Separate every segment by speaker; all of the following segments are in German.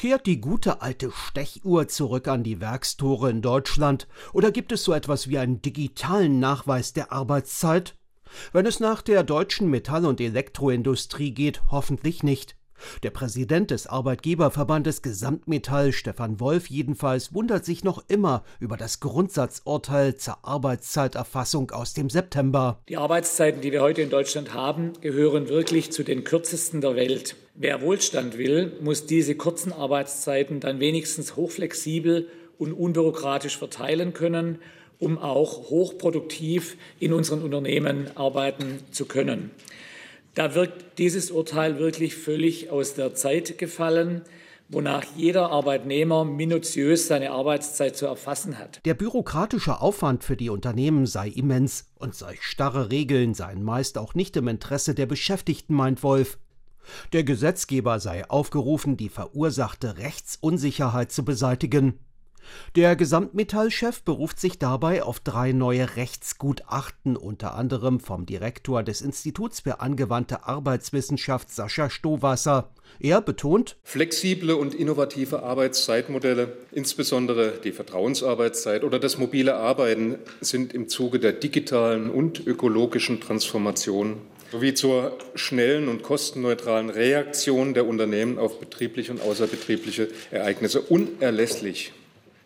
Speaker 1: Kehrt die gute alte Stechuhr zurück an die Werkstore in Deutschland oder gibt es so etwas wie einen digitalen Nachweis der Arbeitszeit? Wenn es nach der deutschen Metall- und Elektroindustrie geht, hoffentlich nicht. Der Präsident des Arbeitgeberverbandes Gesamtmetall, Stefan Wolf jedenfalls, wundert sich noch immer über das Grundsatzurteil zur Arbeitszeiterfassung aus dem September.
Speaker 2: Die Arbeitszeiten, die wir heute in Deutschland haben, gehören wirklich zu den kürzesten der Welt. Wer Wohlstand will, muss diese kurzen Arbeitszeiten dann wenigstens hochflexibel und unbürokratisch verteilen können, um auch hochproduktiv in unseren Unternehmen arbeiten zu können. Da wirkt dieses Urteil wirklich völlig aus der Zeit gefallen wonach jeder Arbeitnehmer minutiös seine Arbeitszeit zu erfassen hat.
Speaker 1: Der bürokratische Aufwand für die Unternehmen sei immens und solch starre Regeln seien meist auch nicht im Interesse der Beschäftigten, meint Wolf. Der Gesetzgeber sei aufgerufen, die verursachte Rechtsunsicherheit zu beseitigen. Der Gesamtmetallchef beruft sich dabei auf drei neue Rechtsgutachten, unter anderem vom Direktor des Instituts für angewandte Arbeitswissenschaft Sascha Stowasser. Er betont,
Speaker 3: flexible und innovative Arbeitszeitmodelle, insbesondere die Vertrauensarbeitszeit oder das mobile Arbeiten, sind im Zuge der digitalen und ökologischen Transformation sowie zur schnellen und kostenneutralen Reaktion der Unternehmen auf betriebliche und außerbetriebliche Ereignisse unerlässlich.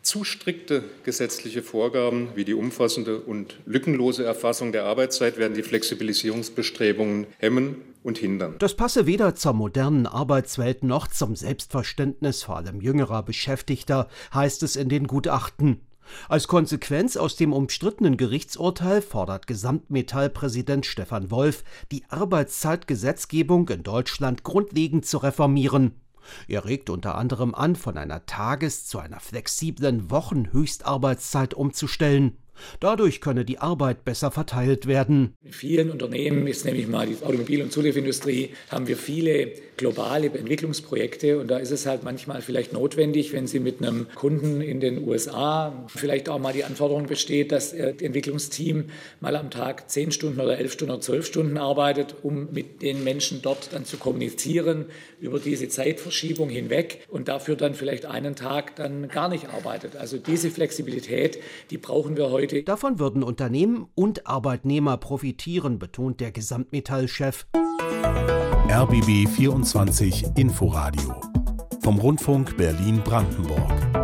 Speaker 3: Zu strikte gesetzliche Vorgaben wie die umfassende und lückenlose Erfassung der Arbeitszeit werden die Flexibilisierungsbestrebungen hemmen und hindern.
Speaker 1: Das passe weder zur modernen Arbeitswelt noch zum Selbstverständnis vor allem jüngerer Beschäftigter, heißt es in den Gutachten. Als Konsequenz aus dem umstrittenen Gerichtsurteil fordert Gesamtmetallpräsident Stefan Wolf, die Arbeitszeitgesetzgebung in Deutschland grundlegend zu reformieren. Er regt unter anderem an, von einer Tages- zu einer flexiblen Wochenhöchstarbeitszeit umzustellen. Dadurch könne die Arbeit besser verteilt werden.
Speaker 2: In vielen Unternehmen, jetzt nehme mal die Automobil- und Zulieferindustrie, haben wir viele globale Entwicklungsprojekte und da ist es halt manchmal vielleicht notwendig, wenn Sie mit einem Kunden in den USA vielleicht auch mal die Anforderung besteht, dass das Entwicklungsteam mal am Tag zehn Stunden oder elf Stunden oder zwölf Stunden arbeitet, um mit den Menschen dort dann zu kommunizieren über diese Zeitverschiebung hinweg und dafür dann vielleicht einen Tag dann gar nicht arbeitet. Also diese Flexibilität, die brauchen wir heute.
Speaker 1: Davon würden Unternehmen und Arbeitnehmer profitieren, betont der Gesamtmetallchef.
Speaker 4: RBB 24 Inforadio vom Rundfunk Berlin-Brandenburg.